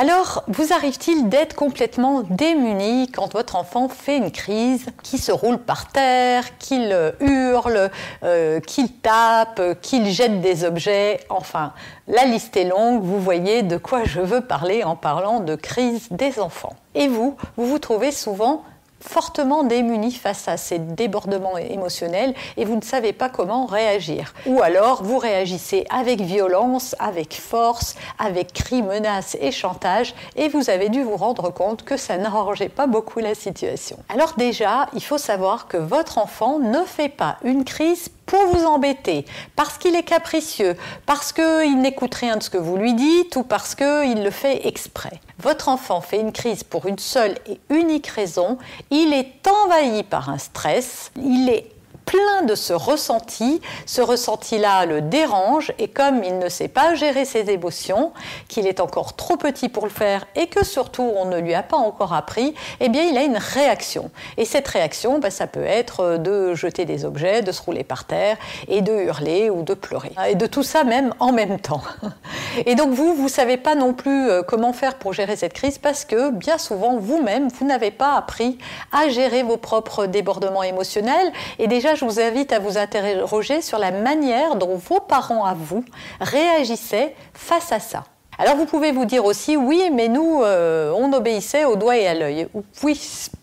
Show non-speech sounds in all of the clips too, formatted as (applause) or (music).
Alors, vous arrive-t-il d'être complètement démuni quand votre enfant fait une crise, qu'il se roule par terre, qu'il hurle, euh, qu'il tape, qu'il jette des objets? Enfin, la liste est longue, vous voyez de quoi je veux parler en parlant de crise des enfants. Et vous, vous vous trouvez souvent fortement démunis face à ces débordements émotionnels et vous ne savez pas comment réagir. Ou alors vous réagissez avec violence, avec force, avec cris, menaces et chantage et vous avez dû vous rendre compte que ça n'arrangeait pas beaucoup la situation. Alors déjà, il faut savoir que votre enfant ne fait pas une crise pour vous embêter, parce qu'il est capricieux, parce qu'il n'écoute rien de ce que vous lui dites ou parce qu'il le fait exprès. Votre enfant fait une crise pour une seule et unique raison, il est envahi par un stress, il est plein de ce ressenti. Ce ressenti-là le dérange et comme il ne sait pas gérer ses émotions, qu'il est encore trop petit pour le faire et que surtout on ne lui a pas encore appris, eh bien il a une réaction. Et cette réaction, ben, ça peut être de jeter des objets, de se rouler par terre et de hurler ou de pleurer. Et de tout ça même en même temps. Et donc vous, vous savez pas non plus euh, comment faire pour gérer cette crise parce que bien souvent vous-même, vous n'avez pas appris à gérer vos propres débordements émotionnels. Et déjà, je vous invite à vous interroger sur la manière dont vos parents à vous réagissaient face à ça. Alors vous pouvez vous dire aussi, oui, mais nous, euh, on obéissait au doigt et à l'œil.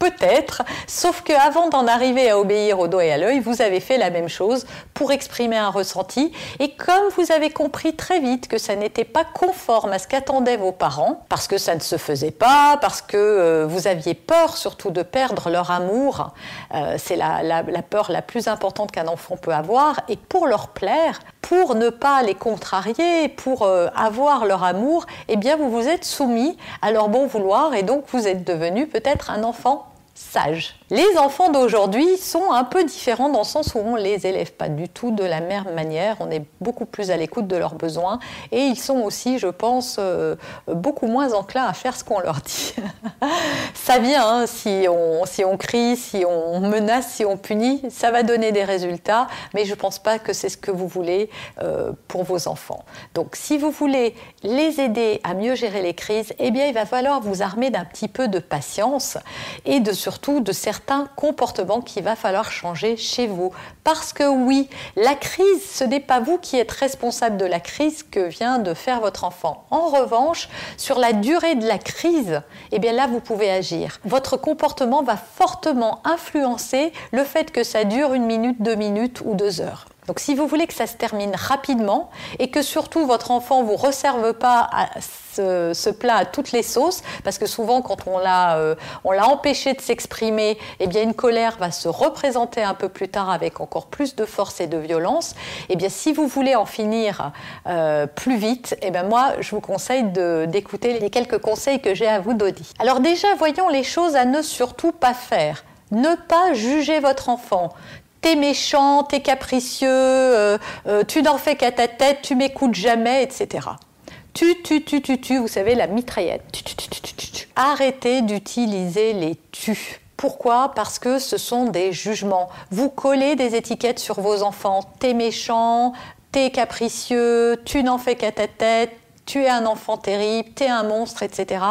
Peut-être, sauf qu'avant d'en arriver à obéir au doigt et à l'œil, vous avez fait la même chose pour exprimer un ressenti. Et comme vous avez compris très vite que ça n'était pas conforme à ce qu'attendaient vos parents, parce que ça ne se faisait pas, parce que euh, vous aviez peur surtout de perdre leur amour, euh, c'est la, la peur la plus importante qu'un enfant peut avoir, et pour leur plaire, pour ne pas les contrarier, pour avoir leur amour, eh bien vous vous êtes soumis à leur bon vouloir et donc vous êtes devenu peut-être un enfant sage. Les enfants d'aujourd'hui sont un peu différents dans le sens où on les élève pas du tout de la même manière, on est beaucoup plus à l'écoute de leurs besoins et ils sont aussi, je pense, euh, beaucoup moins enclins à faire ce qu'on leur dit. (laughs) ça vient, hein, si, on, crie, si on menace, si on punit, ça va donner des résultats, mais je ne pense pas que c'est ce que vous voulez euh, pour vos enfants. Donc si vous voulez les aider à mieux gérer les crises, eh bien il va falloir vous armer d'un petit peu de patience et de de certains comportement qu'il va falloir changer chez vous. Parce que oui, la crise, ce n'est pas vous qui êtes responsable de la crise que vient de faire votre enfant. En revanche, sur la durée de la crise, eh bien là, vous pouvez agir. Votre comportement va fortement influencer le fait que ça dure une minute, deux minutes ou deux heures. Donc si vous voulez que ça se termine rapidement et que surtout votre enfant ne vous resserve pas ce, plat à toutes les sauces, parce que souvent quand on l'a euh, empêché de s'exprimer, eh bien une colère va se représenter un peu plus tard avec encore plus de force et de violence. Eh bien si vous voulez en finir euh, plus vite, eh bien moi je vous conseille d'écouter les quelques conseils que j'ai à vous donner. Alors déjà voyons les choses à ne surtout pas faire. Ne pas juger votre enfant t'es méchant, t'es capricieux, euh, euh, tu n'en fais qu'à ta tête, tu m'écoutes jamais, etc. Tu, tu, tu, tu, tu, vous savez, la mitraillette. Tu, tu, tu, Arrêtez d'utiliser les tu. Pourquoi? Parce que ce sont des jugements. Vous collez des étiquettes sur vos enfants. T'es méchant, t'es capricieux, tu n'en fais qu'à ta tête, tu es un enfant terrible, tu es un monstre, etc.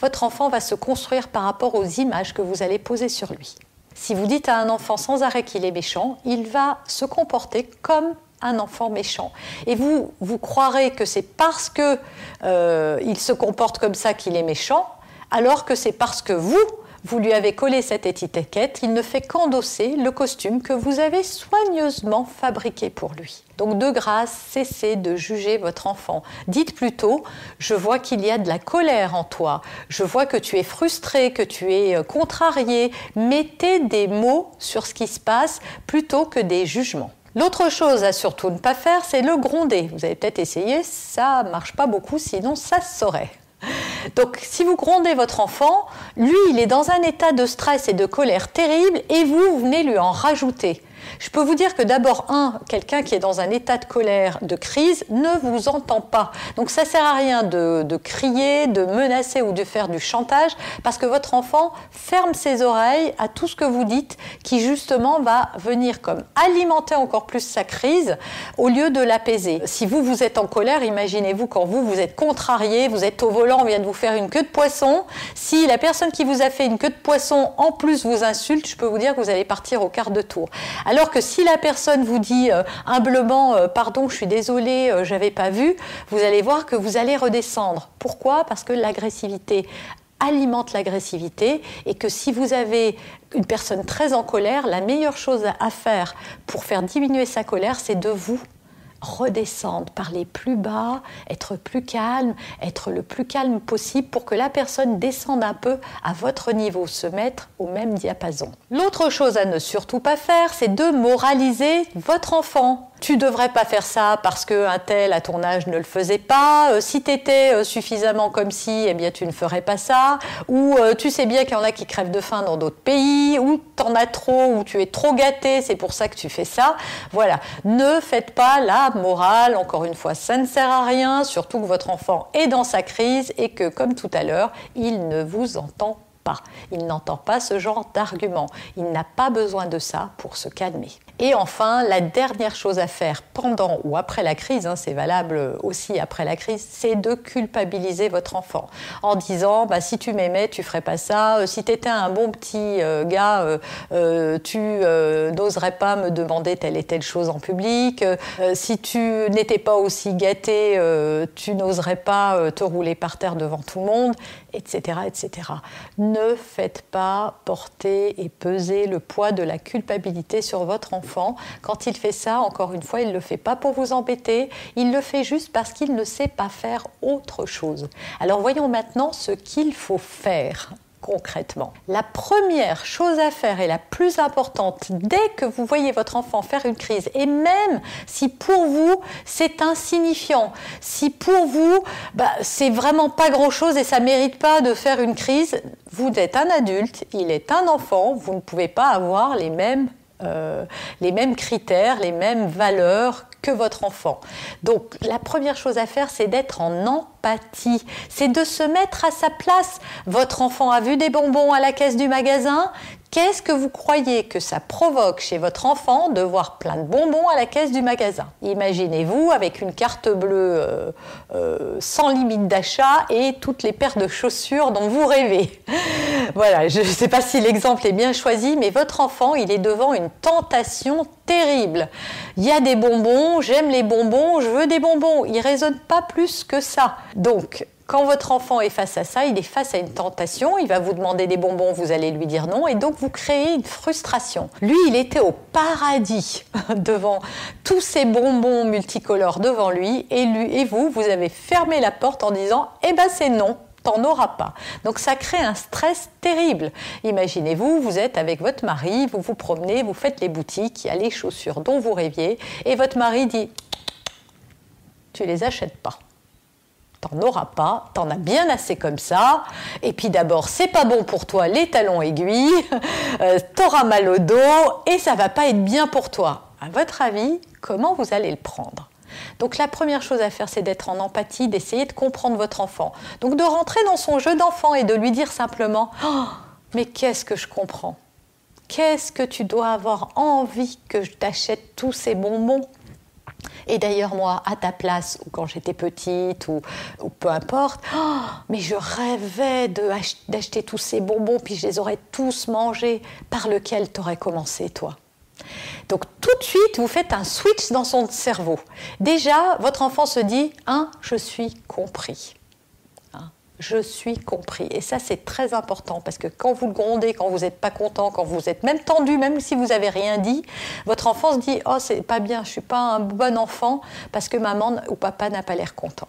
Votre enfant va se construire par rapport aux images que vous allez poser sur lui. Si vous dites à un enfant sans arrêt qu'il est méchant, il va se comporter comme un enfant méchant. Et vous, vous croirez que c'est parce que euh, il se comporte comme ça qu'il est méchant, alors que c'est parce que vous, vous lui avez collé cette étiquette, il ne fait qu'endosser le costume que vous avez soigneusement fabriqué pour lui. Donc de grâce, cessez de juger votre enfant. Dites plutôt, je vois qu'il y a de la colère en toi, je vois que tu es frustré, que tu es euh, contrarié. Mettez des mots sur ce qui se passe plutôt que des jugements. L'autre chose à surtout ne pas faire, c'est le gronder. Vous avez peut-être essayé, ça marche pas beaucoup, sinon ça se saurait. Donc si vous grondez votre enfant, lui, il est dans un état de stress et de colère terrible et vous, vous venez lui en rajouter. Je peux vous dire que d'abord, un, quelqu'un qui est dans un état de colère, de crise, ne vous entend pas. Donc ça sert à rien de, crier, de menacer ou de faire du chantage, parce que votre enfant ferme ses oreilles à tout ce que vous dites, qui justement va venir comme alimenter encore plus sa crise, au lieu de l'apaiser. Si vous, vous êtes en colère, imaginez-vous quand vous, vous êtes contrarié, vous êtes au volant, on vient de vous faire une queue de poisson. Si la personne qui vous a fait une queue de poisson en plus vous insulte, je peux vous dire que vous allez partir au quart de tour. Alors que si la personne vous dit euh, humblement euh, pardon, je suis désolé, euh, j'avais pas vu, vous allez voir que vous allez redescendre. Pourquoi? Parce que l'agressivité alimente l'agressivité et que si vous avez une personne très en colère, la meilleure chose à faire pour faire diminuer sa colère, c'est de vous redescendre, parler plus bas, être plus calme, être le plus calme possible pour que la personne descende un peu à votre niveau, se mettre au même diapason. L'autre chose à ne surtout pas faire, c'est de moraliser votre enfant tu devrais pas faire ça parce qu'un tel à ton âge ne le faisait pas. Euh, si tu étais euh, suffisamment comme si, eh bien tu ne ferais pas ça. Ou euh, tu sais bien qu'il y en a qui crèvent de faim dans d'autres pays. Ou t'en as trop, ou tu es trop gâté, c'est pour ça que tu fais ça. Voilà. Ne faites pas la morale. Encore une fois, ça ne sert à rien. Surtout que votre enfant est dans sa crise et que, comme tout à l'heure, il ne vous entend pas. Il n'entend pas ce genre d'argument. Il n'a pas besoin de ça pour se calmer. Et enfin, la dernière chose à faire pendant ou après la crise, hein, c'est valable aussi après la crise, c'est de culpabiliser votre enfant en disant bah, si tu m'aimais, tu ferais pas ça. Euh, si tu étais un bon petit euh, gars, euh, tu n'oserais pas me demander telle et telle chose en public. si tu n'étais pas aussi gâté, tu n'oserais pas te rouler par terre devant tout le monde, etc., etc. Ne faites pas porter et peser le poids de la culpabilité sur votre quand il fait ça, encore une fois, il ne le fait pas pour vous embêter, il le fait juste parce qu'il ne sait pas faire autre chose. Alors voyons maintenant ce qu'il faut faire concrètement. La première chose à faire et la plus importante dès que vous voyez votre enfant faire une crise, et même si pour vous c'est insignifiant, si pour vous bah, c'est vraiment pas grand chose et ça mérite pas de faire une crise, vous êtes un adulte, il est un enfant, vous ne pouvez pas avoir les mêmes euh, les mêmes critères, les mêmes valeurs que votre enfant. Donc la première chose à faire, c'est d'être en empathie, c'est de se mettre à sa place. Votre enfant a vu des bonbons à la caisse du magasin, Qu'est-ce que vous croyez que ça provoque chez votre enfant de voir plein de bonbons à la caisse du magasin? Imaginez-vous avec une carte bleue euh, euh, sans limite d'achat et toutes les paires de chaussures dont vous rêvez. (laughs) voilà, je ne sais pas si l'exemple est bien choisi, mais votre enfant, il est devant une tentation terrible. Il y a des bonbons, j'aime les bonbons, je veux des bonbons. Il raisonne pas plus que ça. Donc, quand votre enfant est face à ça, il est face à une tentation, il va vous demander des bonbons, vous allez lui dire non, et donc vous créez une frustration. Lui, il était au paradis (laughs) devant tous ces bonbons multicolores devant lui, et, lui, et vous, vous avez fermé la porte en disant, eh ben c'est non, t'en auras pas. Donc ça crée un stress terrible. Imaginez-vous, vous êtes avec votre mari, vous vous promenez, vous faites les boutiques, il y a les chaussures dont vous rêviez, et votre mari dit, tu les achètes pas t'en auras pas, t'en as bien assez comme ça. Et puis d'abord, c'est pas bon pour toi les talons aiguilles, (laughs) euh, t'auras mal au dos et ça va pas être bien pour toi. À votre avis, comment vous allez le prendre? Donc la première chose à faire, c'est d'être en empathie, d'essayer de comprendre votre enfant. Donc de rentrer dans son jeu d'enfant et de lui dire simplement oh, Mais qu'est-ce que je comprends? Qu'est-ce que tu dois avoir envie que je t'achète tous ces bonbons? Et d'ailleurs, moi, à ta place, ou quand j'étais petite, ou, peu importe, oh, mais je rêvais d'acheter tous ces bonbons, puis je les aurais tous mangés. Par lequel t'aurais commencé, toi? Donc tout de suite, vous faites un switch dans son cerveau. Déjà, votre enfant se dit, un, je suis compris. Je suis compris. Et ça, c'est très important parce que quand vous le grondez, quand vous n'êtes pas content, quand vous êtes même tendu, même si vous n'avez rien dit, votre enfant se dit Oh, c'est pas bien, je suis pas un bon enfant parce que maman ou papa n'a pas l'air content.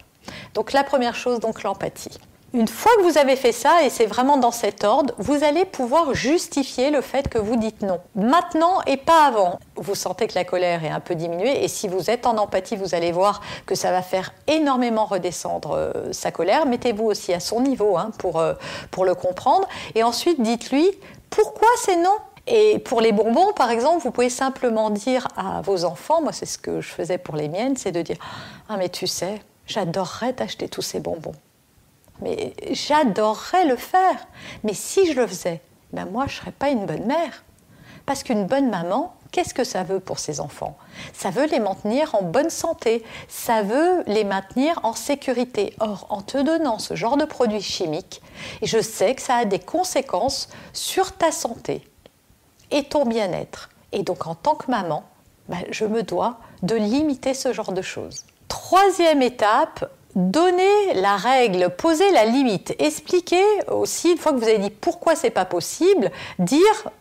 Donc, la première chose, donc l'empathie. Une fois que vous avez fait ça, et c'est vraiment dans cet ordre, vous allez pouvoir justifier le fait que vous dites non. Maintenant et pas avant. Vous sentez que la colère est un peu diminuée, et si vous êtes en empathie, vous allez voir que ça va faire énormément redescendre euh, sa colère. Mettez-vous aussi à son niveau hein, pour, euh, pour le comprendre. Et ensuite, dites-lui pourquoi c'est non? Et pour les bonbons, par exemple, vous pouvez simplement dire à vos enfants, moi c'est ce que je faisais pour les miennes, c'est de dire Ah mais tu sais, j'adorerais t'acheter tous ces bonbons. Mais j'adorerais le faire. Mais si je le faisais, ben moi, je ne serais pas une bonne mère. Parce qu'une bonne maman, qu'est-ce que ça veut pour ses enfants? Ça veut les maintenir en bonne santé, ça veut les maintenir en sécurité. Or, en te donnant ce genre de produits chimiques, je sais que ça a des conséquences sur ta santé et ton bien-être. Et donc, en tant que maman, ben, je me dois de limiter ce genre de choses. Troisième étape, Donner la règle, poser la limite, expliquer aussi, une fois que vous avez dit pourquoi c'est pas possible, dire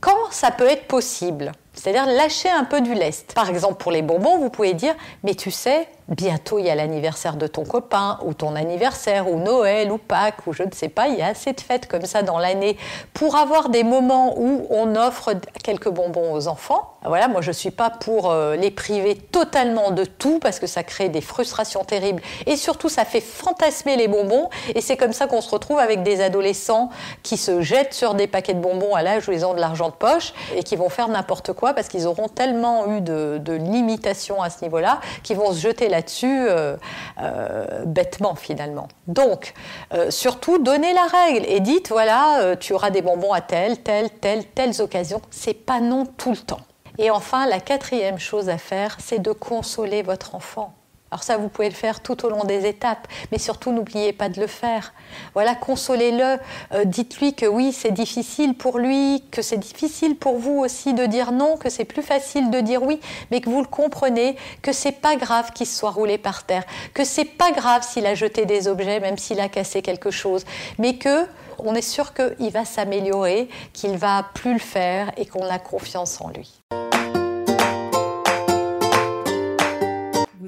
quand ça peut être possible. C'est-à-dire lâcher un peu du lest. Par exemple, pour les bonbons, vous pouvez dire Mais tu sais, bientôt il y a l'anniversaire de ton copain, ou ton anniversaire, ou Noël, ou Pâques, ou je ne sais pas, il y a assez de fêtes comme ça dans l'année pour avoir des moments où on offre quelques bonbons aux enfants. Voilà, moi je ne suis pas pour euh, les priver totalement de tout parce que ça crée des frustrations terribles. Et surtout ça fait fantasmer les bonbons. Et c'est comme ça qu'on se retrouve avec des adolescents qui se jettent sur des paquets de bonbons à l'âge où ils ont de l'argent de poche et qui vont faire n'importe quoi parce qu'ils auront tellement eu de, limitations à ce niveau-là qu'ils vont se jeter là-dessus euh, euh, bêtement finalement. Donc, euh, surtout, donnez la règle et dites, voilà, tu auras des bonbons à telle, telle, telle, telles occasions. C'est pas non tout le temps. Et enfin, la quatrième chose à faire, c'est de consoler votre enfant. Alors ça, vous pouvez le faire tout au long des étapes, mais surtout n'oubliez pas de le faire. Voilà, consolez-le, euh, dites-lui que oui, c'est difficile pour lui, que c'est difficile pour vous aussi de dire non, que c'est plus facile de dire oui, mais que vous le comprenez, que c'est pas grave qu'il soit roulé par terre, que c'est pas grave s'il a jeté des objets, même s'il a cassé quelque chose, mais que on est sûr qu'il va s'améliorer, qu'il va plus le faire et qu'on a confiance en lui.